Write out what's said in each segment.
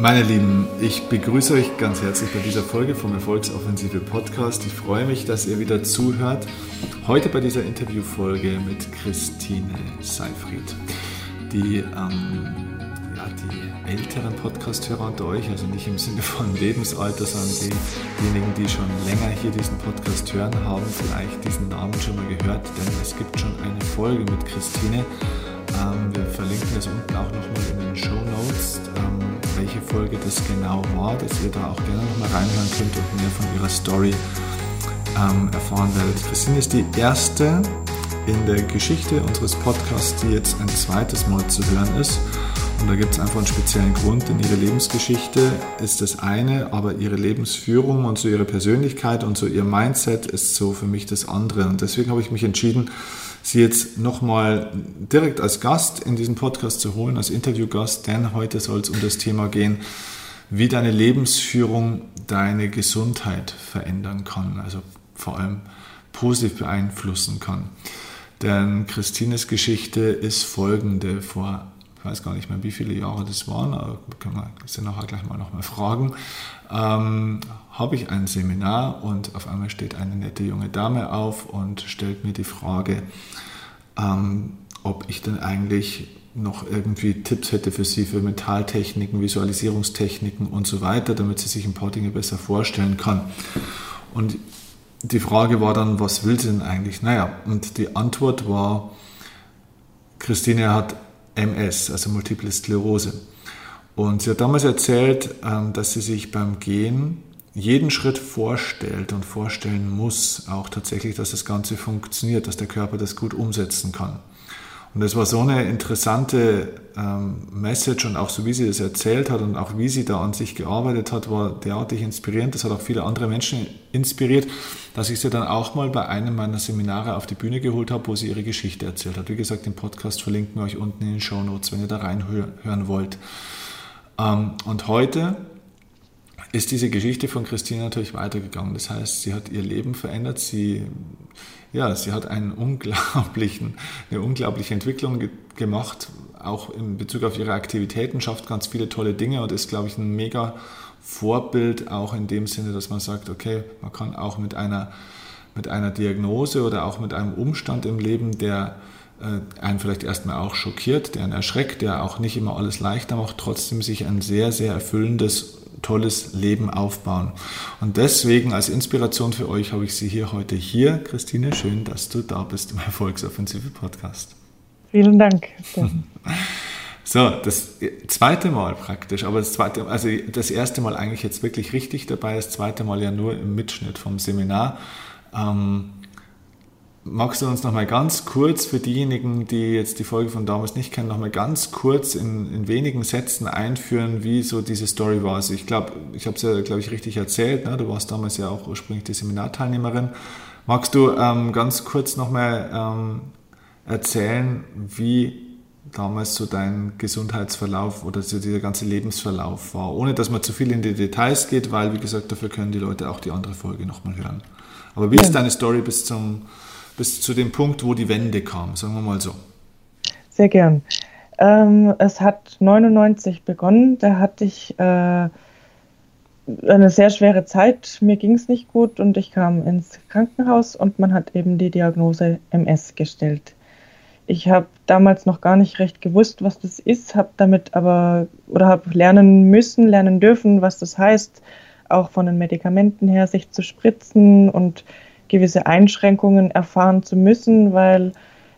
Meine Lieben, ich begrüße euch ganz herzlich bei dieser Folge vom Erfolgsoffensive Podcast. Ich freue mich, dass ihr wieder zuhört. Heute bei dieser Interviewfolge mit Christine Seifried, die, ähm, ja, die älteren Podcast-Hörer unter euch, also nicht im Sinne von Lebensalter, sondern diejenigen, die schon länger hier diesen Podcast hören, haben vielleicht diesen Namen schon mal gehört, denn es gibt schon eine Folge mit Christine. Ähm, wir verlinken das unten auch nochmal in den Show Notes. Ähm, Folge das genau war, dass ihr da auch gerne nochmal reinhören könnt und mehr von ihrer Story ähm, erfahren werdet. Christine ist die erste in der Geschichte unseres Podcasts, die jetzt ein zweites Mal zu hören ist. Und da gibt es einfach einen speziellen Grund, denn ihre Lebensgeschichte ist das eine, aber ihre Lebensführung und so ihre Persönlichkeit und so ihr Mindset ist so für mich das andere. Und deswegen habe ich mich entschieden, Sie jetzt nochmal direkt als Gast in diesen Podcast zu holen, als Interviewgast, denn heute soll es um das Thema gehen, wie deine Lebensführung deine Gesundheit verändern kann, also vor allem positiv beeinflussen kann. Denn Christines Geschichte ist folgende. Vor weiß gar nicht mehr, wie viele Jahre das waren, aber können wir sie nachher gleich mal nochmal fragen, ähm, habe ich ein Seminar und auf einmal steht eine nette junge Dame auf und stellt mir die Frage, ähm, ob ich denn eigentlich noch irgendwie Tipps hätte für sie für Metalltechniken, Visualisierungstechniken und so weiter, damit sie sich ein paar Dinge besser vorstellen kann. Und die Frage war dann, was will sie denn eigentlich? Naja, und die Antwort war, Christine hat MS, also Multiple Sklerose. Und sie hat damals erzählt, ähm, dass sie sich beim Gehen jeden Schritt vorstellt und vorstellen muss, auch tatsächlich, dass das Ganze funktioniert, dass der Körper das gut umsetzen kann. Und das war so eine interessante ähm, Message und auch so wie sie das erzählt hat und auch wie sie da an sich gearbeitet hat, war derartig inspirierend. Das hat auch viele andere Menschen inspiriert, dass ich sie dann auch mal bei einem meiner Seminare auf die Bühne geholt habe, wo sie ihre Geschichte erzählt hat. Wie gesagt, den Podcast verlinken wir euch unten in den Show Notes, wenn ihr da reinhören wollt. Ähm, und heute ist diese Geschichte von Christine natürlich weitergegangen. Das heißt, sie hat ihr Leben verändert. Sie, ja, sie hat einen unglaublichen, eine unglaubliche Entwicklung ge gemacht, auch in Bezug auf ihre Aktivitäten, schafft ganz viele tolle Dinge und ist, glaube ich, ein mega Vorbild, auch in dem Sinne, dass man sagt, okay, man kann auch mit einer, mit einer Diagnose oder auch mit einem Umstand im Leben, der äh, einen vielleicht erstmal auch schockiert, der einen erschreckt, der auch nicht immer alles leichter macht, trotzdem sich ein sehr, sehr erfüllendes tolles Leben aufbauen. Und deswegen als Inspiration für euch habe ich sie hier heute hier. Christine, schön, dass du da bist im Erfolgsoffensive Podcast. Vielen Dank. So, das zweite Mal praktisch, aber das zweite, also das erste Mal eigentlich jetzt wirklich richtig dabei, das zweite Mal ja nur im Mitschnitt vom Seminar. Ähm, Magst du uns noch mal ganz kurz für diejenigen, die jetzt die Folge von damals nicht kennen, noch mal ganz kurz in, in wenigen Sätzen einführen, wie so diese Story war? Also ich glaube, ich habe es ja, glaube ich, richtig erzählt. Ne? Du warst damals ja auch ursprünglich die Seminarteilnehmerin. Magst du ähm, ganz kurz noch mal ähm, erzählen, wie damals so dein Gesundheitsverlauf oder so dieser ganze Lebensverlauf war, ohne dass man zu viel in die Details geht, weil, wie gesagt, dafür können die Leute auch die andere Folge noch mal hören. Aber wie ja. ist deine Story bis zum bis zu dem Punkt, wo die Wende kam, sagen wir mal so? Sehr gern. Ähm, es hat 99 begonnen, da hatte ich äh, eine sehr schwere Zeit. Mir ging es nicht gut und ich kam ins Krankenhaus und man hat eben die Diagnose MS gestellt. Ich habe damals noch gar nicht recht gewusst, was das ist, habe damit aber oder habe lernen müssen, lernen dürfen, was das heißt, auch von den Medikamenten her sich zu spritzen und gewisse Einschränkungen erfahren zu müssen, weil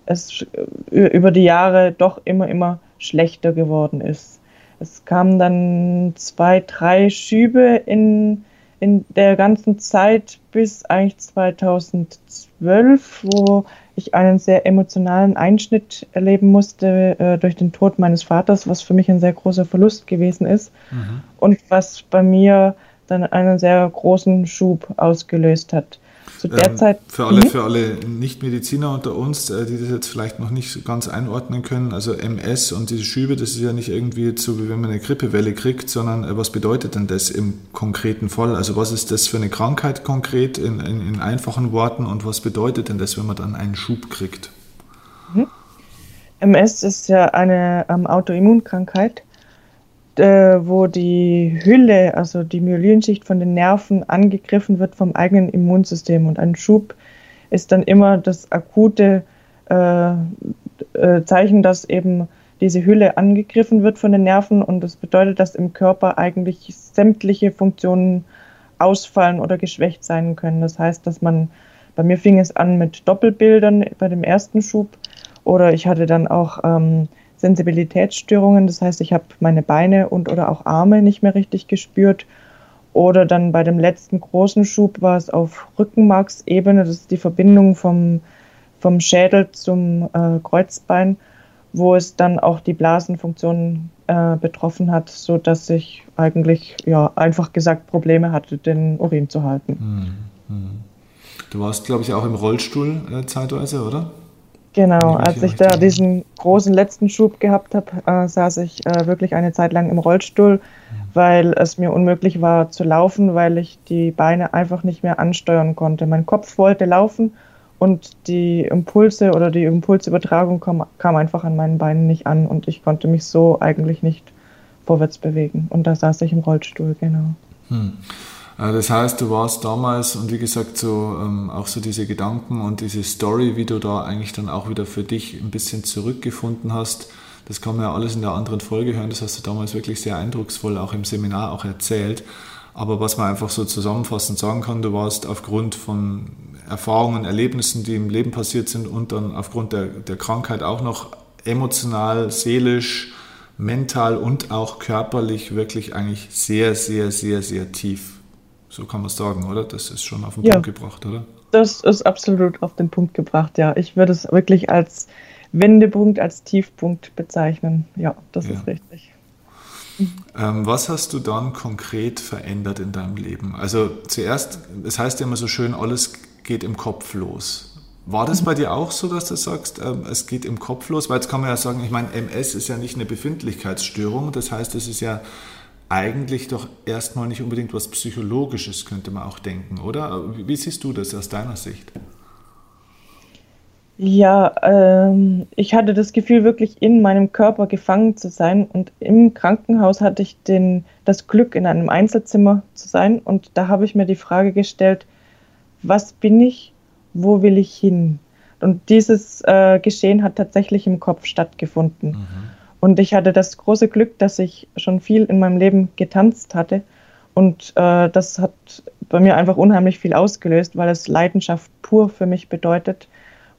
es über die Jahre doch immer, immer schlechter geworden ist. Es kamen dann zwei, drei Schübe in, in der ganzen Zeit bis eigentlich 2012, wo ich einen sehr emotionalen Einschnitt erleben musste äh, durch den Tod meines Vaters, was für mich ein sehr großer Verlust gewesen ist mhm. und was bei mir dann einen sehr großen Schub ausgelöst hat zu der ähm, Zeit. Für alle, für alle Nichtmediziner unter uns, äh, die das jetzt vielleicht noch nicht ganz einordnen können, also MS und diese Schübe, das ist ja nicht irgendwie so, wie wenn man eine Grippewelle kriegt, sondern äh, was bedeutet denn das im konkreten Fall? Also was ist das für eine Krankheit konkret in, in, in einfachen Worten und was bedeutet denn das, wenn man dann einen Schub kriegt? Mhm. MS ist ja eine ähm, Autoimmunkrankheit wo die Hülle, also die Myelinschicht von den Nerven angegriffen wird vom eigenen Immunsystem. Und ein Schub ist dann immer das akute äh, äh, Zeichen, dass eben diese Hülle angegriffen wird von den Nerven und das bedeutet, dass im Körper eigentlich sämtliche Funktionen ausfallen oder geschwächt sein können. Das heißt, dass man, bei mir fing es an mit Doppelbildern bei dem ersten Schub oder ich hatte dann auch ähm, Sensibilitätsstörungen, das heißt, ich habe meine Beine und oder auch Arme nicht mehr richtig gespürt. Oder dann bei dem letzten großen Schub war es auf Rückenmarksebene, das ist die Verbindung vom, vom Schädel zum äh, Kreuzbein, wo es dann auch die Blasenfunktion äh, betroffen hat, sodass ich eigentlich, ja, einfach gesagt Probleme hatte, den Urin zu halten. Hm, hm. Du warst, glaube ich, auch im Rollstuhl äh, zeitweise, oder? Genau, als ich da diesen großen letzten Schub gehabt habe, äh, saß ich äh, wirklich eine Zeit lang im Rollstuhl, mhm. weil es mir unmöglich war zu laufen, weil ich die Beine einfach nicht mehr ansteuern konnte. Mein Kopf wollte laufen und die Impulse oder die Impulsübertragung kam, kam einfach an meinen Beinen nicht an und ich konnte mich so eigentlich nicht vorwärts bewegen. Und da saß ich im Rollstuhl, genau. Hm. Äh, das heißt, du warst damals und wie gesagt, so ähm, auch so diese Gedanken und diese Story, wie du da eigentlich dann auch wieder für dich ein bisschen zurückgefunden hast, das kann man ja alles in der anderen Folge hören. Das hast du damals wirklich sehr eindrucksvoll auch im Seminar auch erzählt. Aber was man einfach so zusammenfassend sagen kann, du warst aufgrund von Erfahrungen, Erlebnissen, die im Leben passiert sind und dann aufgrund der, der Krankheit auch noch emotional, seelisch, mental und auch körperlich wirklich eigentlich sehr, sehr, sehr, sehr tief so kann man es sagen, oder? Das ist schon auf den ja, Punkt gebracht, oder? Das ist absolut auf den Punkt gebracht, ja. Ich würde es wirklich als Wendepunkt, als Tiefpunkt bezeichnen. Ja, das ja. ist richtig. Ähm, was hast du dann konkret verändert in deinem Leben? Also zuerst, es heißt ja immer so schön, alles geht im Kopf los. War das bei dir auch so, dass du sagst, ähm, es geht im Kopf los? Weil jetzt kann man ja sagen, ich meine, MS ist ja nicht eine Befindlichkeitsstörung, das heißt, es ist ja eigentlich doch erstmal nicht unbedingt was Psychologisches, könnte man auch denken, oder? Wie siehst du das aus deiner Sicht? Ja, ähm, ich hatte das Gefühl, wirklich in meinem Körper gefangen zu sein. Und im Krankenhaus hatte ich den, das Glück, in einem Einzelzimmer zu sein. Und da habe ich mir die Frage gestellt, was bin ich, wo will ich hin? Und dieses äh, Geschehen hat tatsächlich im Kopf stattgefunden. Mhm. Und ich hatte das große Glück, dass ich schon viel in meinem Leben getanzt hatte. Und äh, das hat bei mir einfach unheimlich viel ausgelöst, weil es Leidenschaft pur für mich bedeutet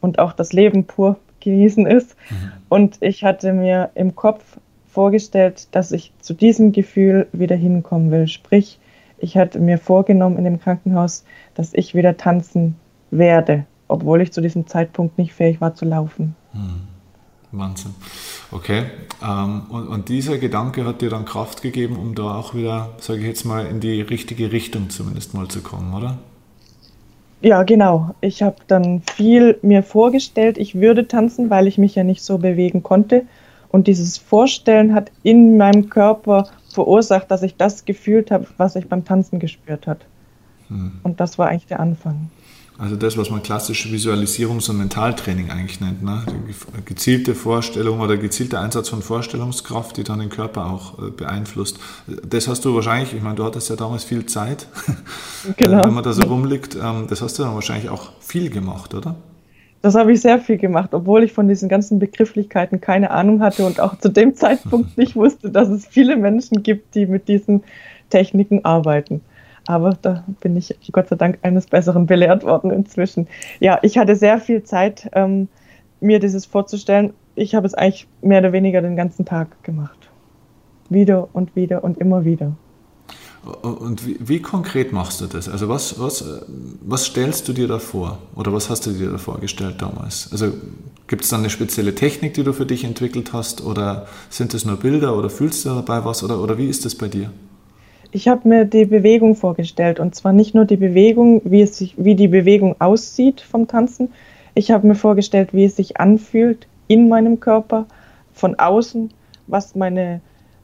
und auch das Leben pur genießen ist. Mhm. Und ich hatte mir im Kopf vorgestellt, dass ich zu diesem Gefühl wieder hinkommen will. Sprich, ich hatte mir vorgenommen in dem Krankenhaus, dass ich wieder tanzen werde, obwohl ich zu diesem Zeitpunkt nicht fähig war zu laufen. Mhm. Wahnsinn. Okay. Ähm, und, und, dieser Gedanke hat dir dann Kraft gegeben, um da auch wieder, sage ich jetzt mal, in die richtige Richtung zumindest mal zu kommen, oder? Ja, genau. Ich habe dann viel mir vorgestellt, ich würde tanzen, weil ich mich ja nicht so bewegen konnte. Und dieses Vorstellen hat in meinem Körper verursacht, dass ich das gefühlt habe, was ich beim Tanzen gespürt habe. Hm. Und das war eigentlich der Anfang. Also das, was man klassische Visualisierungs- und Mentaltraining eigentlich nennt. Ne? Die gezielte Vorstellung oder gezielter Einsatz von Vorstellungskraft, die dann den Körper auch äh, beeinflusst. Das hast du wahrscheinlich, ich meine, du hattest ja damals viel Zeit, genau. wenn man da so rumliegt, ähm, das hast du dann wahrscheinlich auch viel gemacht, oder? Das habe ich sehr viel gemacht, obwohl ich von diesen ganzen Begrifflichkeiten keine Ahnung hatte und auch zu dem Zeitpunkt nicht wusste, dass es viele Menschen gibt, die mit diesen Techniken arbeiten. Aber da bin ich Gott sei Dank eines Besseren belehrt worden inzwischen. Ja, ich hatte sehr viel Zeit, ähm, mir dieses vorzustellen. Ich habe es eigentlich mehr oder weniger den ganzen Tag gemacht. Wieder und wieder und immer wieder. Und wie, wie, konkret machst du das? Also was, was, was stellst du dir da vor? Oder was hast du dir da vorgestellt damals? Also gibt es da eine spezielle Technik, die du für dich entwickelt hast? Oder sind es nur Bilder? Oder fühlst du dabei was? Oder, oder wie ist das bei dir? Ich habe mir die Bewegung vorgestellt und zwar nicht nur die Bewegung, wie, es sich, wie die Bewegung aussieht vom Tanzen. Ich habe mir vorgestellt, wie es sich anfühlt in meinem Körper, von außen, was meine,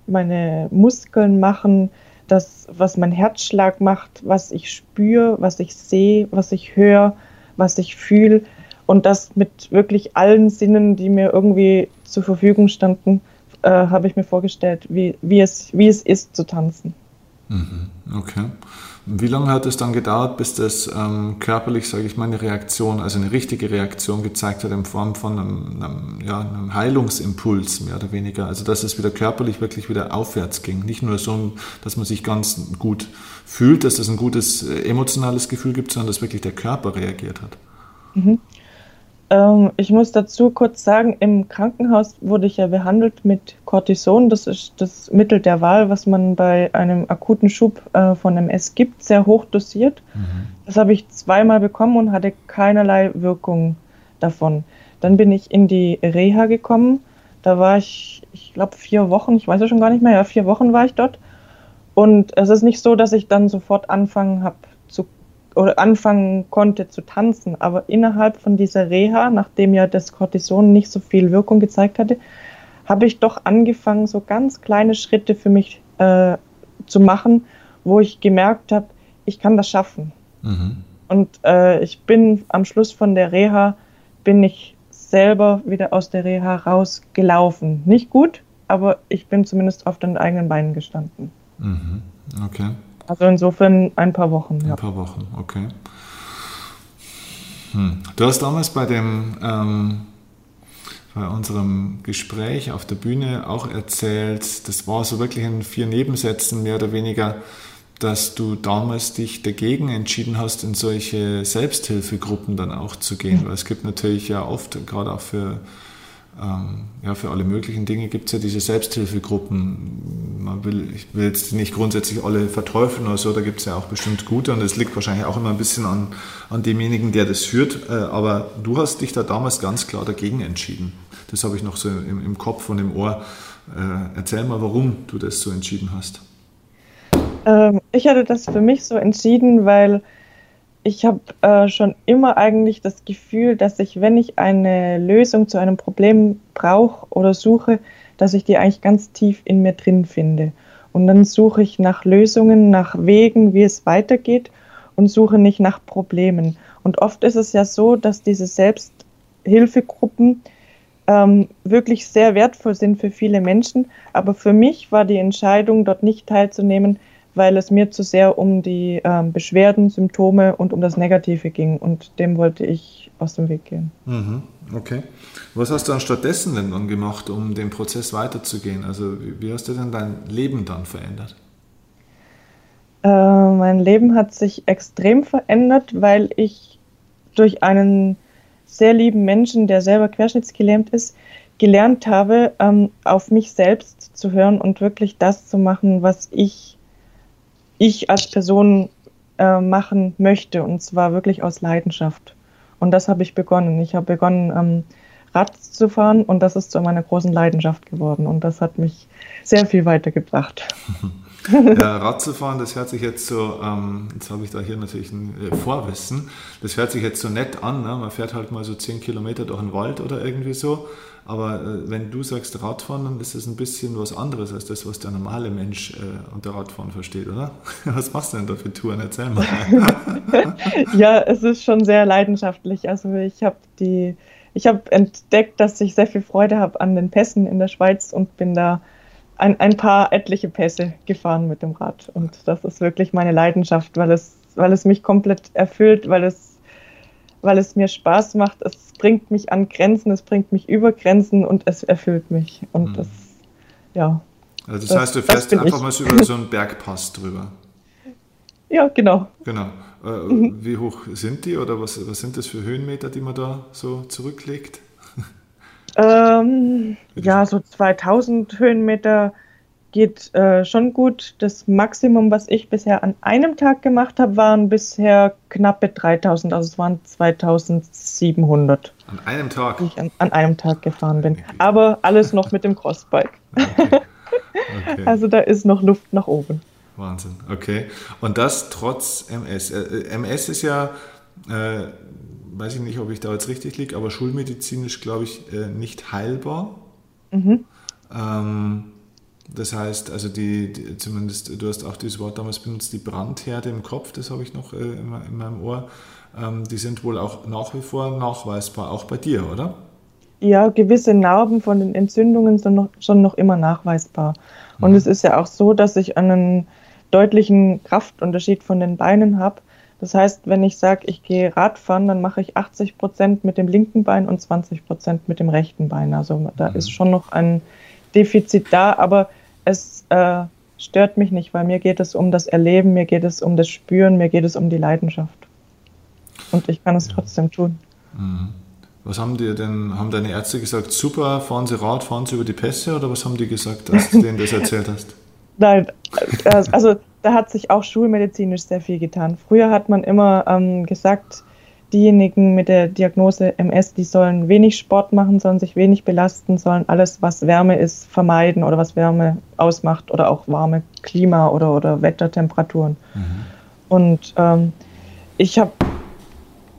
meine Muskeln machen, das, was mein Herzschlag macht, was ich spüre, was ich sehe, was ich höre, was ich fühle und das mit wirklich allen Sinnen, die mir irgendwie zur Verfügung standen, äh, habe ich mir vorgestellt, wie, wie, es, wie es ist zu tanzen. Mhm. Okay. Wie lange hat es dann gedauert, bis das ähm, körperlich, sage ich mal, eine Reaktion, also eine richtige Reaktion gezeigt hat in Form von einem, einem, ja, einem Heilungsimpuls, mehr oder weniger? Also dass es wieder körperlich wirklich wieder aufwärts ging. Nicht nur so, dass man sich ganz gut fühlt, dass es ein gutes äh, emotionales Gefühl gibt, sondern dass wirklich der Körper reagiert hat. Mhm. Ähm, ich muss dazu kurz sagen, im Krankenhaus wurde ich ja behandelt mit Cortison. Das ist das Mittel der Wahl, was man bei einem akuten Schub äh, von MS gibt, sehr hoch dosiert. Mhm. Das habe ich zweimal bekommen und hatte keinerlei Wirkung davon. Dann bin ich in die Reha gekommen. Da war ich, ich glaube, vier Wochen, ich weiß ja schon gar nicht mehr, ja, vier Wochen war ich dort. Und es ist nicht so, dass ich dann sofort anfangen habe oder anfangen konnte zu tanzen. Aber innerhalb von dieser Reha, nachdem ja das Cortison nicht so viel Wirkung gezeigt hatte, habe ich doch angefangen, so ganz kleine Schritte für mich äh, zu machen, wo ich gemerkt habe, ich kann das schaffen. Mhm. Und äh, ich bin am Schluss von der Reha, bin ich selber wieder aus der Reha rausgelaufen. Nicht gut, aber ich bin zumindest auf den eigenen Beinen gestanden. Mhm. Okay. Also insofern ein paar Wochen. Ja. Ein paar Wochen, okay. Hm. Du hast damals bei dem ähm, bei unserem Gespräch auf der Bühne auch erzählt, das war so wirklich in vier Nebensätzen mehr oder weniger, dass du damals dich dagegen entschieden hast, in solche Selbsthilfegruppen dann auch zu gehen. Weil es gibt natürlich ja oft, gerade auch für ja, für alle möglichen Dinge gibt es ja diese Selbsthilfegruppen. Man will, ich will jetzt nicht grundsätzlich alle verteufeln oder so, da gibt es ja auch bestimmt gute und es liegt wahrscheinlich auch immer ein bisschen an, an demjenigen, der das führt. Äh, aber du hast dich da damals ganz klar dagegen entschieden. Das habe ich noch so im, im Kopf und im Ohr. Äh, erzähl mal, warum du das so entschieden hast. Ähm, ich hatte das für mich so entschieden, weil ich habe äh, schon immer eigentlich das Gefühl, dass ich, wenn ich eine Lösung zu einem Problem brauche oder suche, dass ich die eigentlich ganz tief in mir drin finde. Und dann suche ich nach Lösungen, nach Wegen, wie es weitergeht und suche nicht nach Problemen. Und oft ist es ja so, dass diese Selbsthilfegruppen ähm, wirklich sehr wertvoll sind für viele Menschen. Aber für mich war die Entscheidung, dort nicht teilzunehmen, weil es mir zu sehr um die ähm, Beschwerden, Symptome und um das Negative ging und dem wollte ich aus dem Weg gehen. Mhm. Okay. Was hast du dann stattdessen denn dann gemacht, um den Prozess weiterzugehen? Also wie hast du denn dein Leben dann verändert? Äh, mein Leben hat sich extrem verändert, weil ich durch einen sehr lieben Menschen, der selber querschnittsgelähmt ist, gelernt habe, ähm, auf mich selbst zu hören und wirklich das zu machen, was ich ich als Person äh, machen möchte und zwar wirklich aus Leidenschaft. Und das habe ich begonnen. Ich habe begonnen, ähm, Rad zu fahren und das ist zu meiner großen Leidenschaft geworden und das hat mich sehr viel weitergebracht. Ja, Rad zu fahren, das hört sich jetzt so, ähm, jetzt habe ich da hier natürlich ein äh, Vorwissen, das hört sich jetzt so nett an, ne? man fährt halt mal so 10 Kilometer durch den Wald oder irgendwie so, aber äh, wenn du sagst Radfahren, dann ist das ein bisschen was anderes als das, was der normale Mensch äh, unter Radfahren versteht, oder? Was machst du denn da für Touren? Erzähl mal. ja, es ist schon sehr leidenschaftlich. Also ich habe die, ich habe entdeckt, dass ich sehr viel Freude habe an den Pässen in der Schweiz und bin da ein, ein paar etliche Pässe gefahren mit dem Rad. Und das ist wirklich meine Leidenschaft, weil es, weil es mich komplett erfüllt, weil es weil es mir Spaß macht. Es bringt mich an Grenzen, es bringt mich über Grenzen und es erfüllt mich. Und mhm. das, ja. Also das, das heißt, du fährst einfach ich. mal so über so einen Bergpass drüber. Ja, genau. Genau. Äh, mhm. Wie hoch sind die oder was, was sind das für Höhenmeter, die man da so zurücklegt? Ähm, ja, so 2000 Höhenmeter geht äh, schon gut. Das Maximum, was ich bisher an einem Tag gemacht habe, waren bisher knappe 3000, also es waren 2700. An einem Tag? Ich an, an einem Tag gefahren bin. Aber alles noch mit dem Crossbike. Okay. Okay. Also da ist noch Luft nach oben. Wahnsinn, okay. Und das trotz MS. Äh, MS ist ja, äh, weiß ich nicht, ob ich da jetzt richtig liege, aber schulmedizinisch, glaube ich, äh, nicht heilbar. Mhm. Ähm, das heißt, also die, die, zumindest, du hast auch dieses Wort damals benutzt, die Brandherde im Kopf, das habe ich noch äh, in, in, meinem Ohr, ähm, die sind wohl auch nach wie vor nachweisbar, auch bei dir, oder? ja, gewisse Narben von den Entzündungen sind noch, schon noch immer nachweisbar. Und mhm. es ist ja auch so, dass ich einen deutlichen Kraftunterschied von den Beinen habe. Das heißt, wenn ich sage, ich gehe Radfahren, dann mache ich 80 Prozent mit dem linken Bein und 20 Prozent mit dem rechten Bein. Also da mhm. ist schon noch ein Defizit da, aber es äh, stört mich nicht, weil mir geht es um das Erleben, mir geht es um das Spüren, mir geht es um die Leidenschaft. Und ich kann es ja. trotzdem tun. Mhm. Was haben dir denn, haben deine Ärzte gesagt, super, fahren Sie Rad, fahren Sie über die Pässe oder was haben die gesagt, als du denen das erzählt hast? Nein, äh, also da hat sich auch schulmedizinisch sehr viel getan. Früher hat man immer ähm, gesagt, diejenigen mit der Diagnose MS, die sollen wenig Sport machen, sollen sich wenig belasten, sollen alles, was Wärme ist, vermeiden oder was Wärme ausmacht oder auch warme Klima oder, oder Wettertemperaturen. Mhm. Und ähm, ich habe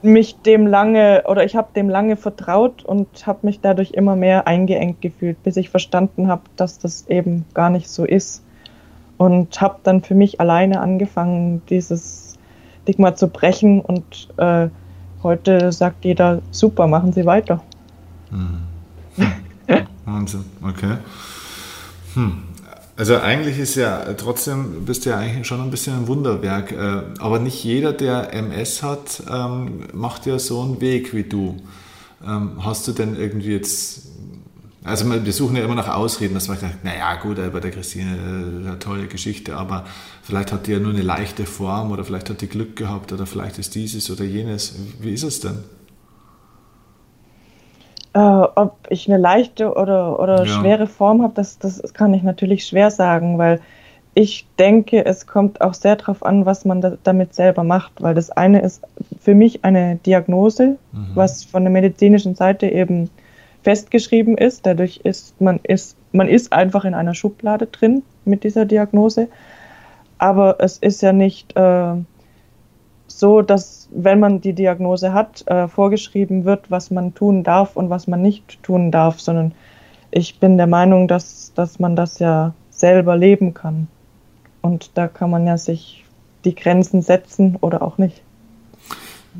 mich dem lange oder ich habe dem lange vertraut und habe mich dadurch immer mehr eingeengt gefühlt, bis ich verstanden habe, dass das eben gar nicht so ist. Und habe dann für mich alleine angefangen, dieses Stigma zu brechen und äh, heute sagt jeder, super, machen Sie weiter. Hm. Wahnsinn, okay. Hm. Also eigentlich ist ja trotzdem, bist du ja eigentlich schon ein bisschen ein Wunderwerk. Äh, aber nicht jeder, der MS hat, ähm, macht ja so einen Weg wie du. Ähm, hast du denn irgendwie jetzt, also wir suchen ja immer nach Ausreden, dass man sagt, naja gut, bei der Christine, äh, eine tolle Geschichte, aber vielleicht hat die ja nur eine leichte Form oder vielleicht hat die Glück gehabt oder vielleicht ist dieses oder jenes. Wie ist es denn? Äh, ob ich eine leichte oder, oder ja. schwere Form habe, das, das kann ich natürlich schwer sagen, weil ich denke, es kommt auch sehr darauf an, was man da, damit selber macht, weil das eine ist für mich eine Diagnose, mhm. was von der medizinischen Seite eben festgeschrieben ist. Dadurch ist man ist man ist einfach in einer Schublade drin mit dieser Diagnose, aber es ist ja nicht äh, so, dass wenn man die Diagnose hat, äh, vorgeschrieben wird, was man tun darf und was man nicht tun darf, sondern ich bin der Meinung, dass, dass man das ja selber leben kann. Und da kann man ja sich die Grenzen setzen oder auch nicht.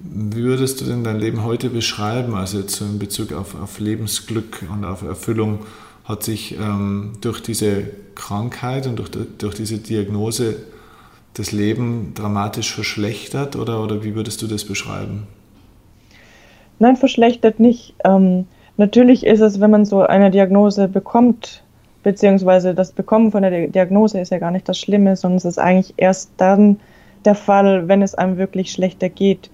Wie würdest du denn dein Leben heute beschreiben? Also jetzt in Bezug auf, auf Lebensglück und auf Erfüllung hat sich ähm, durch diese Krankheit und durch, durch diese Diagnose das Leben dramatisch verschlechtert oder, oder wie würdest du das beschreiben? Nein, verschlechtert nicht. Ähm, natürlich ist es, wenn man so eine Diagnose bekommt, beziehungsweise das Bekommen von der Diagnose ist ja gar nicht das Schlimme, sondern es ist eigentlich erst dann der Fall, wenn es einem wirklich schlechter geht.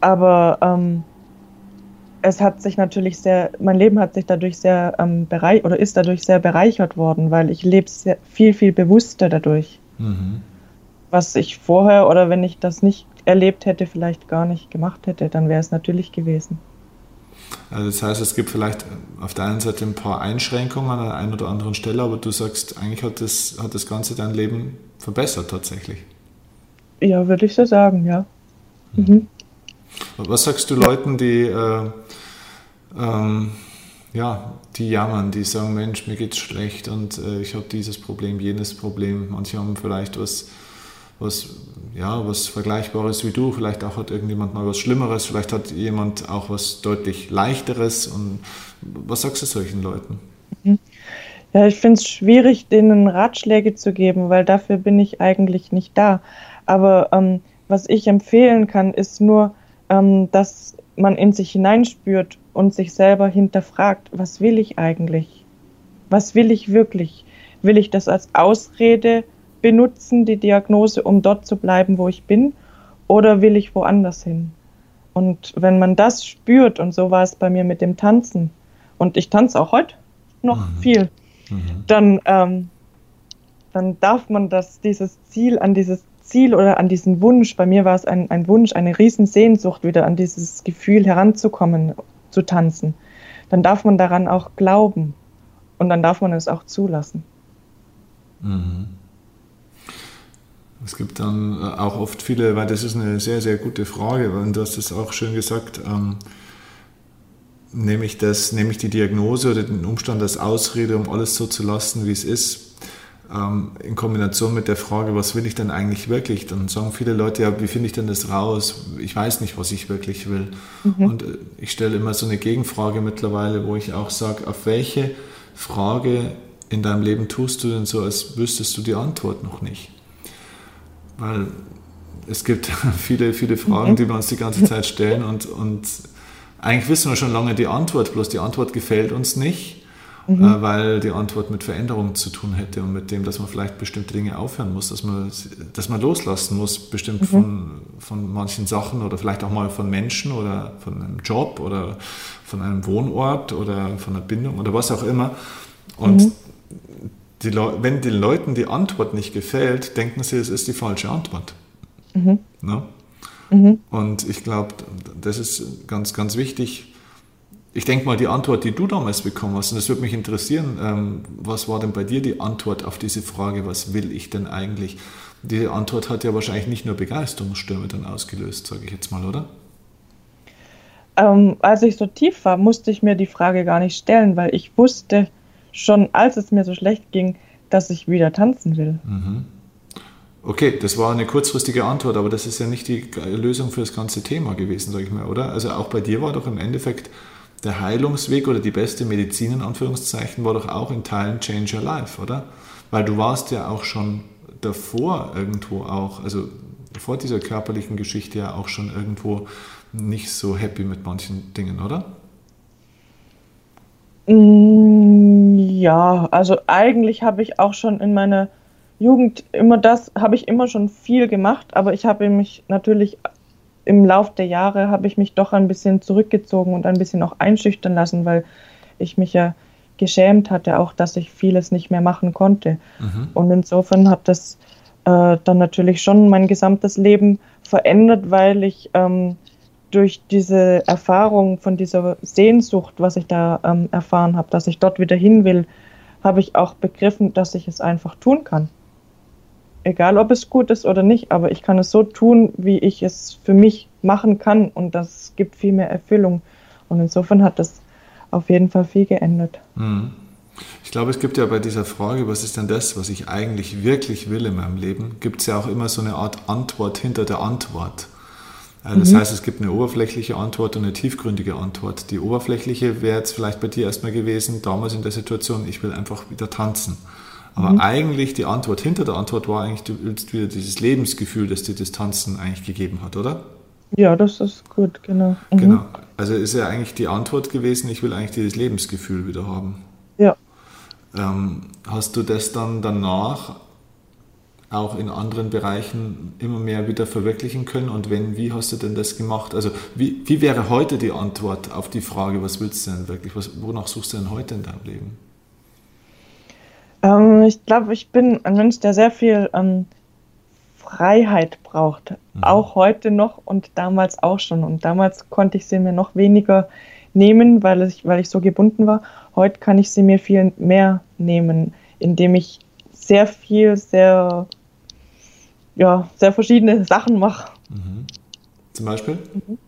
Aber ähm, es hat sich natürlich sehr, mein Leben hat sich dadurch sehr ähm, bereich oder ist dadurch sehr bereichert worden, weil ich lebe sehr, viel, viel bewusster dadurch. Mhm was ich vorher oder wenn ich das nicht erlebt hätte, vielleicht gar nicht gemacht hätte, dann wäre es natürlich gewesen. Also das heißt, es gibt vielleicht auf der einen Seite ein paar Einschränkungen an der einen oder anderen Stelle, aber du sagst, eigentlich hat das, hat das Ganze dein Leben verbessert tatsächlich. Ja, würde ich so sagen, ja. Hm. Mhm. Was sagst du Leuten, die, äh, ähm, ja, die jammern, die sagen, Mensch, mir geht's schlecht und äh, ich habe dieses Problem, jenes Problem. Manche haben vielleicht was was, ja, was Vergleichbares wie du. Vielleicht auch hat irgendjemand mal was Schlimmeres, vielleicht hat jemand auch was deutlich Leichteres. Und was sagst du solchen Leuten? Mhm. Ja, ich finde es schwierig, denen Ratschläge zu geben, weil dafür bin ich eigentlich nicht da. Aber ähm, was ich empfehlen kann, ist nur, ähm, dass man in sich hineinspürt und sich selber hinterfragt, was will ich eigentlich? Was will ich wirklich? Will ich das als Ausrede benutzen, die Diagnose, um dort zu bleiben, wo ich bin, oder will ich woanders hin? Und wenn man das spürt, und so war es bei mir mit dem Tanzen, und ich tanze auch heute noch mhm. viel, mhm. Dann, ähm, dann darf man das, dieses Ziel, an dieses Ziel oder an diesen Wunsch, bei mir war es ein, ein Wunsch, eine Riesensehnsucht, wieder an dieses Gefühl heranzukommen, zu tanzen, dann darf man daran auch glauben und dann darf man es auch zulassen. Mhm. Es gibt dann äh, auch oft viele, weil das ist eine sehr, sehr gute Frage, und du hast es auch schön gesagt, ähm, nehme ich, das, nehme ich die Diagnose oder den Umstand als Ausrede, um alles so zu lassen, wie es ist. Ähm, in Kombination mit der Frage, was will ich denn eigentlich wirklich, dann sagen viele Leute, ja, wie finde ich denn das raus? Ich weiß nicht, was ich wirklich will. Mhm. Und äh, ich stelle immer so eine Gegenfrage mittlerweile, wo ich auch sage, auf welche Frage in deinem Leben tust du denn so, als wüsstest du die Antwort noch nicht? Weil es gibt viele, viele Fragen, mhm. die wir uns die ganze Zeit stellen und, und eigentlich wissen wir schon lange die Antwort, bloß die Antwort gefällt uns nicht mhm. äh, weil die Antwort mit Veränderung zu tun hätte und mit dem, dass man vielleicht bestimmte Dinge aufhören muss, dass man, dass man loslassen muss, bestimmt mhm. von, von manchen Sachen oder vielleicht auch mal von Menschen oder von einem Job oder von einem Wohnort oder von einer Bindung oder was auch immer. Und mhm. die wenn den Leuten die Antwort nicht gefällt, denken sie, es ist die falsche Antwort. Mhm. Ne? Mhm. Und ich glaube, das ist ganz, ganz wichtig, ich denke mal, die Antwort, die du damals bekommen hast, und das würde mich interessieren, ähm, was war denn bei dir die Antwort auf diese Frage, was will ich denn eigentlich? Die Antwort hat ja wahrscheinlich nicht nur Begeisterungsstürme dann ausgelöst, sage ich jetzt mal, oder? Ähm, als ich so tief war, musste ich mir die Frage gar nicht stellen, weil ich wusste schon, als es mir so schlecht ging, dass ich wieder tanzen will. Mhm. Okay, das war eine kurzfristige Antwort, aber das ist ja nicht die Lösung für das ganze Thema gewesen, sage ich mal, oder? Also auch bei dir war doch im Endeffekt der Heilungsweg oder die beste Medizin in Anführungszeichen war doch auch in Teilen Change Your Life, oder? Weil du warst ja auch schon davor irgendwo auch, also vor dieser körperlichen Geschichte ja auch schon irgendwo nicht so happy mit manchen Dingen, oder? Mm, ja, also eigentlich habe ich auch schon in meiner Jugend immer das, habe ich immer schon viel gemacht, aber ich habe mich natürlich im Lauf der Jahre habe ich mich doch ein bisschen zurückgezogen und ein bisschen auch einschüchtern lassen, weil ich mich ja geschämt hatte, auch dass ich vieles nicht mehr machen konnte. Mhm. Und insofern hat das äh, dann natürlich schon mein gesamtes Leben verändert, weil ich ähm, durch diese Erfahrung von dieser Sehnsucht, was ich da ähm, erfahren habe, dass ich dort wieder hin will, habe ich auch begriffen, dass ich es einfach tun kann egal ob es gut ist oder nicht, aber ich kann es so tun, wie ich es für mich machen kann und das gibt viel mehr Erfüllung. Und insofern hat das auf jeden Fall viel geändert. Mhm. Ich glaube, es gibt ja bei dieser Frage, was ist denn das, was ich eigentlich wirklich will in meinem Leben, gibt es ja auch immer so eine Art Antwort hinter der Antwort. Äh, das mhm. heißt, es gibt eine oberflächliche Antwort und eine tiefgründige Antwort. Die oberflächliche wäre jetzt vielleicht bei dir erstmal gewesen, damals in der Situation, ich will einfach wieder tanzen. Aber mhm. eigentlich die Antwort hinter der Antwort war eigentlich, du willst wieder dieses Lebensgefühl, das die Distanzen eigentlich gegeben hat, oder? Ja, das ist gut, genau. Mhm. Genau. Also ist ja eigentlich die Antwort gewesen, ich will eigentlich dieses Lebensgefühl wieder haben. Ja. Ähm, hast du das dann danach auch in anderen Bereichen immer mehr wieder verwirklichen können? Und wenn, wie hast du denn das gemacht? Also wie, wie wäre heute die Antwort auf die Frage, was willst du denn wirklich? Was, wonach suchst du denn heute in deinem Leben? Ähm, ich glaube, ich bin ein Mensch, der sehr viel ähm, Freiheit braucht. Mhm. Auch heute noch und damals auch schon. Und damals konnte ich sie mir noch weniger nehmen, weil ich, weil ich so gebunden war. Heute kann ich sie mir viel mehr nehmen, indem ich sehr viel, sehr, ja, sehr verschiedene Sachen mache. Mhm. Zum Beispiel? Mhm.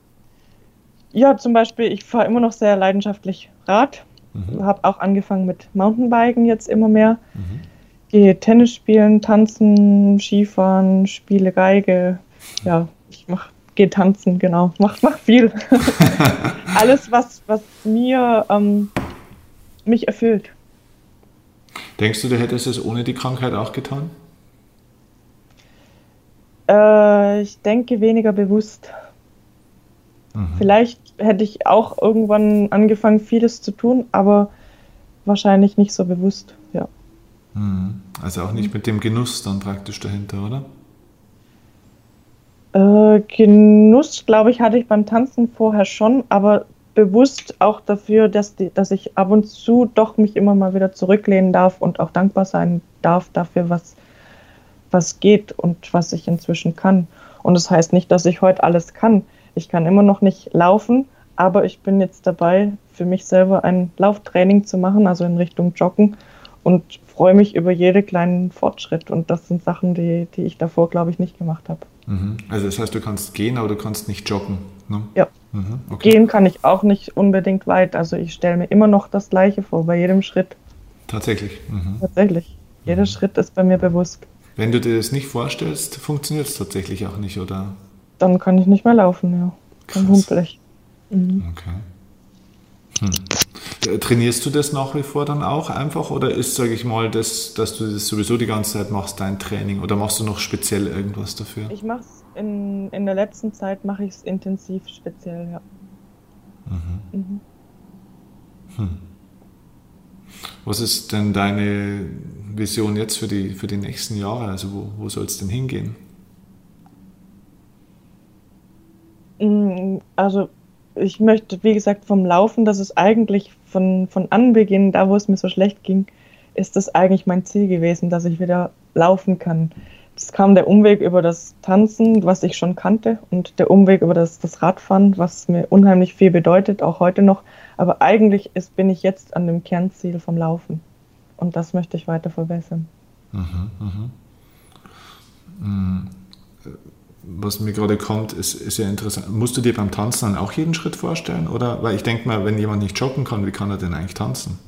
Ja, zum Beispiel, ich fahre immer noch sehr leidenschaftlich Rad. Mhm. Habe auch angefangen mit Mountainbiken jetzt immer mehr. Mhm. Gehe Tennis spielen, tanzen, Skifahren, spiele Geige. Ja, ich mach, gehe tanzen, genau. Mach, mach viel. Alles, was, was mir ähm, mich erfüllt. Denkst du, du hättest es ohne die Krankheit auch getan? Äh, ich denke weniger bewusst. Mhm. Vielleicht hätte ich auch irgendwann angefangen, vieles zu tun, aber wahrscheinlich nicht so bewusst, ja. Mhm. Also auch nicht mit dem Genuss dann praktisch dahinter, oder? Äh, Genuss, glaube ich, hatte ich beim Tanzen vorher schon, aber bewusst auch dafür, dass, die, dass ich ab und zu doch mich immer mal wieder zurücklehnen darf und auch dankbar sein darf dafür, was, was geht und was ich inzwischen kann. Und das heißt nicht, dass ich heute alles kann. Ich kann immer noch nicht laufen, aber ich bin jetzt dabei, für mich selber ein Lauftraining zu machen, also in Richtung Joggen und freue mich über jeden kleinen Fortschritt. Und das sind Sachen, die, die ich davor, glaube ich, nicht gemacht habe. Mhm. Also das heißt, du kannst gehen, aber du kannst nicht joggen. Ne? Ja. Mhm. Okay. Gehen kann ich auch nicht unbedingt weit. Also ich stelle mir immer noch das Gleiche vor bei jedem Schritt. Tatsächlich. Mhm. Tatsächlich. Jeder mhm. Schritt ist bei mir bewusst. Wenn du dir das nicht vorstellst, funktioniert es tatsächlich auch nicht, oder? Dann kann ich nicht mehr laufen, ja. Dann humpel ich. Mhm. Okay. Hm. Trainierst du das nach wie vor dann auch einfach oder ist, sage ich mal, das, dass du das sowieso die ganze Zeit machst, dein Training oder machst du noch speziell irgendwas dafür? Ich mache es in, in der letzten Zeit, mache ich es intensiv speziell, ja. Mhm. Mhm. Hm. Was ist denn deine Vision jetzt für die, für die nächsten Jahre? Also wo, wo soll es denn hingehen? Also ich möchte, wie gesagt, vom Laufen, das ist eigentlich von, von Anbeginn, da wo es mir so schlecht ging, ist das eigentlich mein Ziel gewesen, dass ich wieder laufen kann. Es kam der Umweg über das Tanzen, was ich schon kannte, und der Umweg über das, das Radfahren, was mir unheimlich viel bedeutet, auch heute noch. Aber eigentlich ist, bin ich jetzt an dem Kernziel vom Laufen. Und das möchte ich weiter verbessern. Mhm, mhm. Mhm was mir gerade kommt, ist, ist ja interessant. Musst du dir beim Tanzen dann auch jeden Schritt vorstellen? Oder? Weil ich denke mal, wenn jemand nicht joggen kann, wie kann er denn eigentlich tanzen?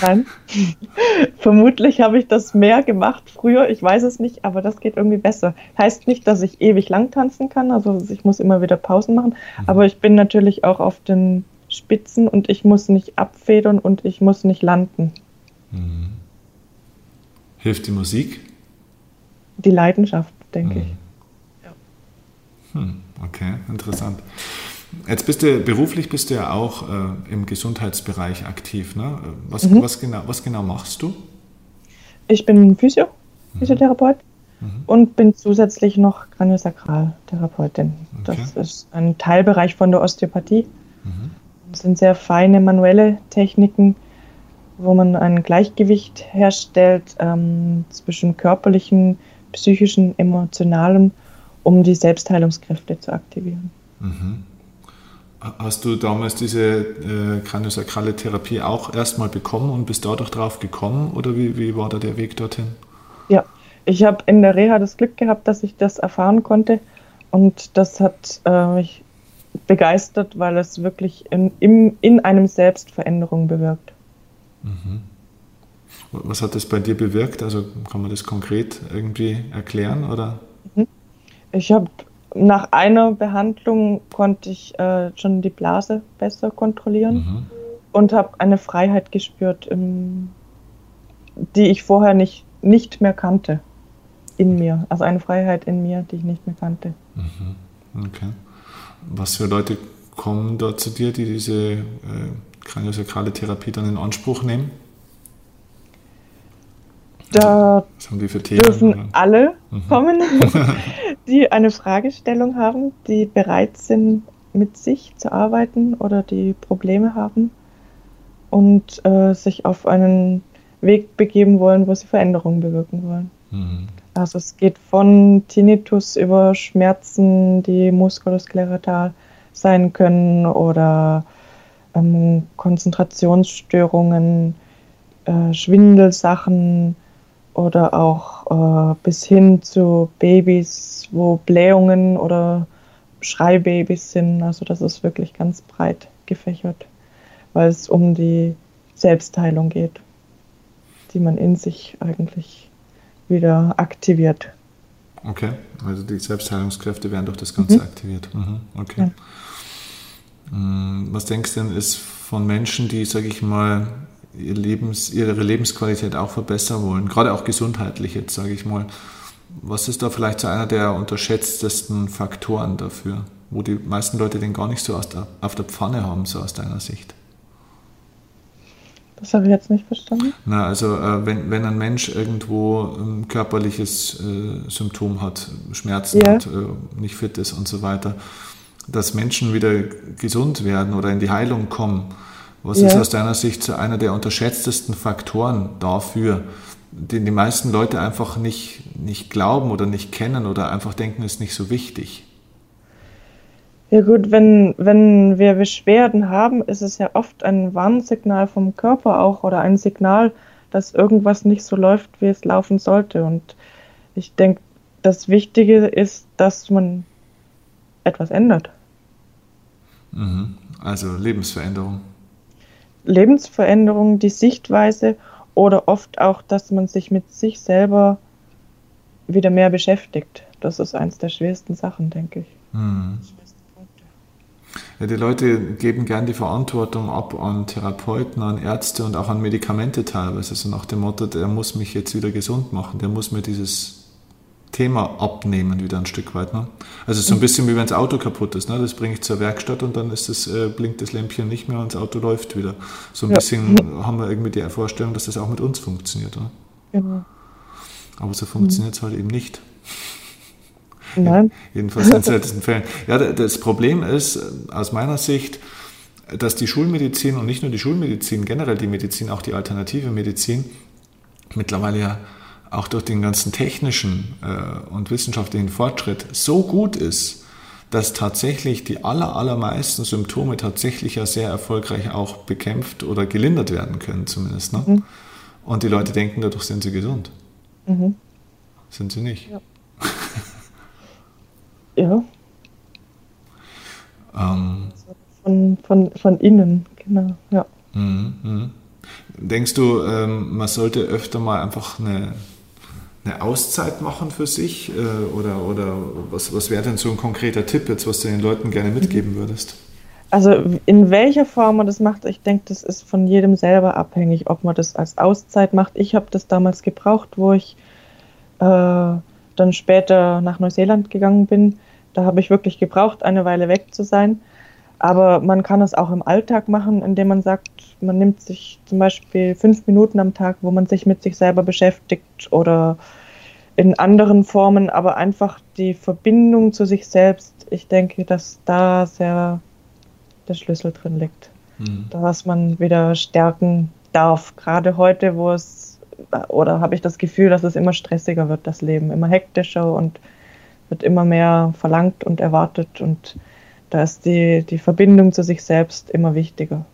Nein. Vermutlich habe ich das mehr gemacht früher. Ich weiß es nicht, aber das geht irgendwie besser. Heißt nicht, dass ich ewig lang tanzen kann. Also ich muss immer wieder Pausen machen. Mhm. Aber ich bin natürlich auch auf den Spitzen und ich muss nicht abfedern und ich muss nicht landen. Mhm. Hilft die Musik? Die Leidenschaft, denke mhm. ich. Hm, okay, interessant. Jetzt bist du beruflich bist du ja auch äh, im Gesundheitsbereich aktiv. Ne? Was, mhm. was, genau, was genau machst du? Ich bin Physio, mhm. Physiotherapeut mhm. und bin zusätzlich noch Kraniosakraltherapeutin. Okay. Das ist ein Teilbereich von der Osteopathie. Mhm. Das sind sehr feine manuelle Techniken, wo man ein Gleichgewicht herstellt ähm, zwischen körperlichen, psychischen, emotionalen um die Selbstheilungskräfte zu aktivieren. Mhm. Hast du damals diese äh, kraniosakrale Therapie auch erstmal bekommen und bist dadurch drauf gekommen oder wie, wie war da der Weg dorthin? Ja, ich habe in der Reha das Glück gehabt, dass ich das erfahren konnte und das hat äh, mich begeistert, weil es wirklich in, in, in einem selbst Veränderung bewirkt. Mhm. Was hat das bei dir bewirkt? Also kann man das konkret irgendwie erklären oder? Ich habe nach einer Behandlung konnte ich äh, schon die Blase besser kontrollieren mhm. und habe eine Freiheit gespürt, im, die ich vorher nicht, nicht mehr kannte in mir. Also eine Freiheit in mir, die ich nicht mehr kannte. Mhm. Okay. Was für Leute kommen da zu dir, die diese äh, kraniosakrale Therapie dann in Anspruch nehmen? Da dürfen alle mhm. kommen, die eine Fragestellung haben, die bereit sind, mit sich zu arbeiten oder die Probleme haben und äh, sich auf einen Weg begeben wollen, wo sie Veränderungen bewirken wollen. Mhm. Also es geht von Tinnitus über Schmerzen, die muskuloskeletal sein können oder ähm, Konzentrationsstörungen, äh, Schwindelsachen, oder auch äh, bis hin zu Babys, wo Blähungen oder Schreibabys sind. Also das ist wirklich ganz breit gefächert, weil es um die Selbstheilung geht, die man in sich eigentlich wieder aktiviert. Okay, also die Selbstheilungskräfte werden durch das Ganze mhm. aktiviert. Mhm. Okay. Ja. Hm, was denkst du denn, ist von Menschen, die, sage ich mal, ihr Lebens, ihre Lebensqualität auch verbessern wollen, gerade auch gesundheitlich jetzt, sage ich mal. Was ist da vielleicht so einer der unterschätztesten Faktoren dafür, wo die meisten Leute den gar nicht so der, auf der Pfanne haben, so aus deiner Sicht? Das habe ich jetzt nicht verstanden. Na, also äh, wenn, wenn ein Mensch irgendwo ein körperliches äh, Symptom hat, Schmerzen yeah. hat, äh, nicht fit ist und so weiter, dass Menschen wieder gesund werden oder in die Heilung kommen, was ja. ist aus deiner Sicht so einer der unterschätztesten Faktoren dafür, den die meisten Leute einfach nicht, nicht glauben oder nicht kennen oder einfach denken, ist nicht so wichtig? Ja gut, wenn, wenn wir Beschwerden haben, ist es ja oft ein Warnsignal vom Körper auch oder ein Signal, dass irgendwas nicht so läuft, wie es laufen sollte. Und ich denke, das Wichtige ist, dass man etwas ändert. Mhm. Also Lebensveränderung. Lebensveränderung, die Sichtweise oder oft auch, dass man sich mit sich selber wieder mehr beschäftigt. Das ist eins der schwersten Sachen, denke ich. Hm. Ja, die Leute geben gern die Verantwortung ab an Therapeuten, an Ärzte und auch an Medikamente teilweise. So nach dem Motto, der muss mich jetzt wieder gesund machen, der muss mir dieses Thema abnehmen wieder ein Stück weit. Ne? Also so ein bisschen wie wenn das Auto kaputt ist. Ne? Das bringe ich zur Werkstatt und dann ist das, äh, blinkt das Lämpchen nicht mehr und das Auto läuft wieder. So ein ja. bisschen haben wir irgendwie die Vorstellung, dass das auch mit uns funktioniert. Ne? Genau. Aber so funktioniert es mhm. halt eben nicht. Nein. Jedenfalls in seltensten Fällen. Ja, das Problem ist äh, aus meiner Sicht, dass die Schulmedizin und nicht nur die Schulmedizin, generell die Medizin, auch die alternative Medizin, mittlerweile ja auch durch den ganzen technischen äh, und wissenschaftlichen Fortschritt so gut ist, dass tatsächlich die aller, allermeisten Symptome tatsächlich ja sehr erfolgreich auch bekämpft oder gelindert werden können, zumindest. Ne? Mhm. Und die Leute denken, dadurch sind sie gesund. Mhm. Sind sie nicht. Ja. ja. Ähm, von, von, von innen, genau, ja. Mhm, mh. Denkst du, ähm, man sollte öfter mal einfach eine eine Auszeit machen für sich? Äh, oder, oder was, was wäre denn so ein konkreter Tipp jetzt, was du den Leuten gerne mitgeben würdest? Also in welcher Form man das macht, ich denke, das ist von jedem selber abhängig, ob man das als Auszeit macht. Ich habe das damals gebraucht, wo ich äh, dann später nach Neuseeland gegangen bin. Da habe ich wirklich gebraucht, eine Weile weg zu sein. Aber man kann es auch im Alltag machen, indem man sagt, man nimmt sich zum Beispiel fünf Minuten am Tag, wo man sich mit sich selber beschäftigt oder in anderen Formen, aber einfach die Verbindung zu sich selbst. Ich denke, dass da sehr der Schlüssel drin liegt, mhm. dass man wieder stärken darf. Gerade heute, wo es, oder habe ich das Gefühl, dass es immer stressiger wird, das Leben, immer hektischer und wird immer mehr verlangt und erwartet und da ist die, die Verbindung zu sich selbst immer wichtiger.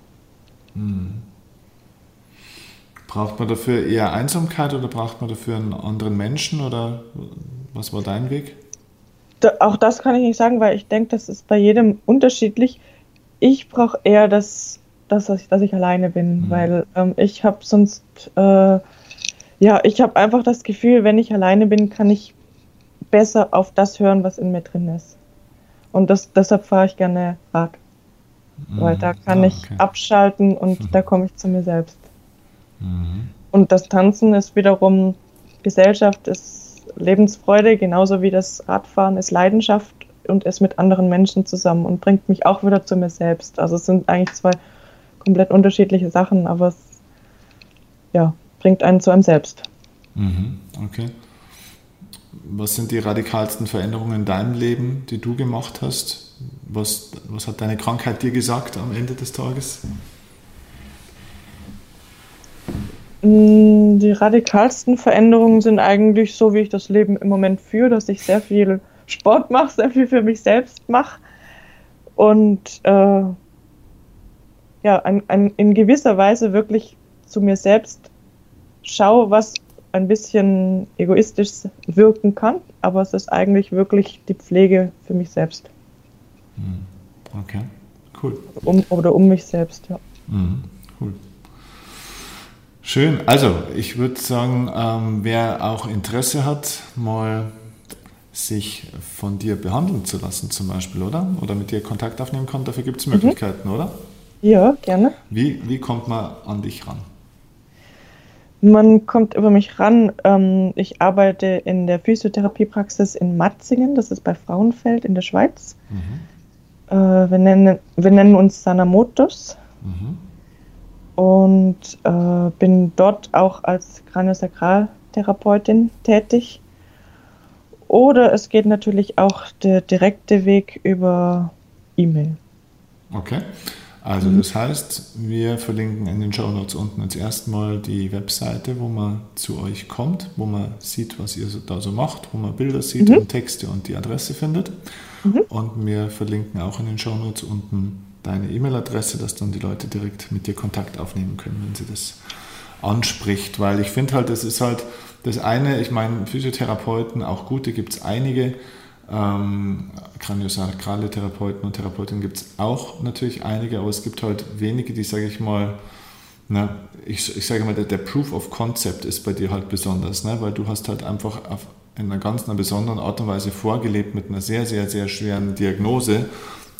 Hm. Braucht man dafür eher Einsamkeit oder braucht man dafür einen anderen Menschen oder was war dein Weg? Da, auch das kann ich nicht sagen, weil ich denke, das ist bei jedem unterschiedlich. Ich brauche eher das, das dass, ich, dass ich alleine bin, mhm. weil ähm, ich habe sonst, äh, ja, ich habe einfach das Gefühl, wenn ich alleine bin, kann ich besser auf das hören, was in mir drin ist. Und das, deshalb fahre ich gerne Rad. Mhm. Weil da kann ah, okay. ich abschalten und mhm. da komme ich zu mir selbst. Mhm. Und das Tanzen ist wiederum Gesellschaft, ist Lebensfreude, genauso wie das Radfahren ist Leidenschaft und ist mit anderen Menschen zusammen und bringt mich auch wieder zu mir selbst. Also es sind eigentlich zwei komplett unterschiedliche Sachen, aber es ja, bringt einen zu einem selbst. Mhm. Okay was sind die radikalsten Veränderungen in deinem Leben, die du gemacht hast? Was, was hat deine Krankheit dir gesagt am Ende des Tages? Mm, die radikalsten Veränderungen sind eigentlich so, wie ich das Leben im Moment führe, dass ich sehr viel Sport mache, sehr viel für mich selbst mache und äh, ja, ein, ein, in gewisser Weise wirklich zu mir selbst schaue, was ein bisschen egoistisch wirken kann, aber es ist eigentlich wirklich die Pflege für mich selbst. Hm. Okay, cool. Um, oder um mich selbst, ja. Mhm. Cool. Schön. Also, ich würde sagen, ähm, wer auch Interesse hat, mal sich von dir behandeln zu lassen, zum Beispiel, oder? Oder mit dir Kontakt aufnehmen kann, dafür gibt es mhm. Möglichkeiten, mhm. oder? Ja, gerne. Wie, wie kommt man an dich ran? Man kommt über mich ran. Ähm, ich arbeite in der Physiotherapiepraxis in Matzingen, das ist bei Frauenfeld in der Schweiz. Mhm. Äh, wir, nennen, wir nennen uns Sanamotos. Mhm. Und äh, bin dort auch als Kraniosakraltherapeutin tätig. Oder es geht natürlich auch der direkte Weg über E-Mail. Okay. Also mhm. das heißt, wir verlinken in den Show Notes unten jetzt erstmal die Webseite, wo man zu euch kommt, wo man sieht, was ihr da so macht, wo man Bilder sieht mhm. und Texte und die Adresse findet. Mhm. Und wir verlinken auch in den Show Notes unten deine E-Mail-Adresse, dass dann die Leute direkt mit dir Kontakt aufnehmen können, wenn sie das anspricht. Weil ich finde halt, das ist halt das eine, ich meine, Physiotherapeuten, auch gute gibt es einige, ähm, Kraniosakrale Therapeuten und Therapeutinnen gibt es auch natürlich einige, aber es gibt halt wenige, die, sage ich mal, na, ich, ich sage mal, der, der, Proof of Concept ist bei dir halt besonders, ne? weil du hast halt einfach auf, in einer ganz einer besonderen Art und Weise vorgelebt mit einer sehr, sehr, sehr schweren Diagnose,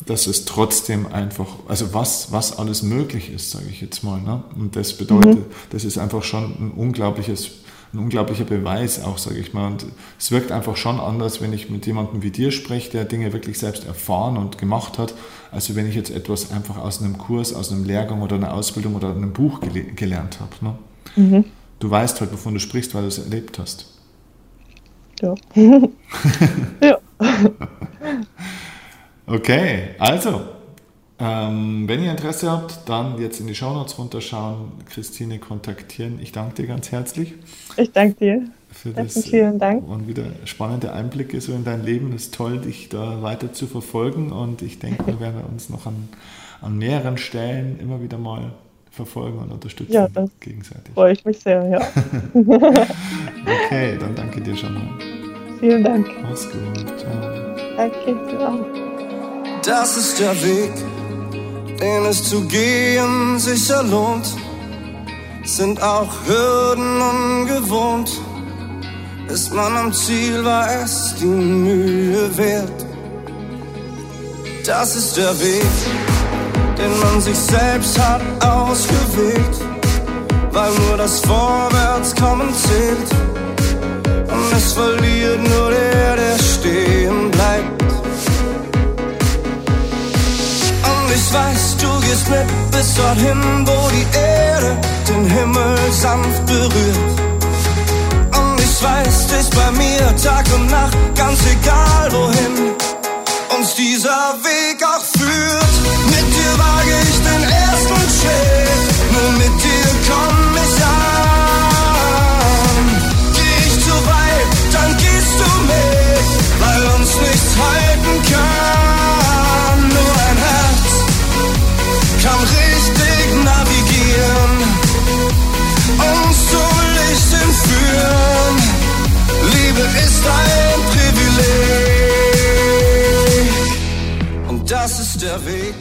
dass es trotzdem einfach, also was, was alles möglich ist, sage ich jetzt mal. Ne? Und das bedeutet, mhm. das ist einfach schon ein unglaubliches ein unglaublicher Beweis auch, sage ich mal. Und es wirkt einfach schon anders, wenn ich mit jemandem wie dir spreche, der Dinge wirklich selbst erfahren und gemacht hat, als wenn ich jetzt etwas einfach aus einem Kurs, aus einem Lehrgang oder einer Ausbildung oder einem Buch gele gelernt habe. Ne? Mhm. Du weißt halt, wovon du sprichst, weil du es erlebt hast. Ja. ja. okay, also ähm, wenn ihr Interesse habt, dann jetzt in die Shownotes runterschauen, Christine kontaktieren. Ich danke dir ganz herzlich. Ich danke dir. Für das, vielen Dank. Und wieder spannende Einblicke so in dein Leben. Es ist toll, dich da weiter zu verfolgen. Und ich denke, wir werden uns noch an, an mehreren Stellen immer wieder mal verfolgen und unterstützen ja, das gegenseitig. Freue ich mich sehr, ja. okay, dann danke dir schon mal. Vielen Dank. Mach's gut. Ciao. Danke, ciao. Das ist der Weg den es zu gehen sicher lohnt, sind auch Hürden ungewohnt. Ist man am Ziel, war es die Mühe wert. Das ist der Weg, den man sich selbst hat ausgewählt, weil nur das Vorwärtskommen zählt. Und es verliert nur der, der stehen bleibt. Ich weiß, du gehst mit bis dorthin, wo die Erde den Himmel sanft berührt. Und ich weiß, dich bei mir Tag und Nacht, ganz egal wohin uns dieser Weg auch führt. Mit dir wage ich den ersten Schritt, nur mit dir komm ich an. Geh ich zu weit, dann gehst du mit, weil uns nichts halten kann. Ist ein Privileg. Und das ist der Weg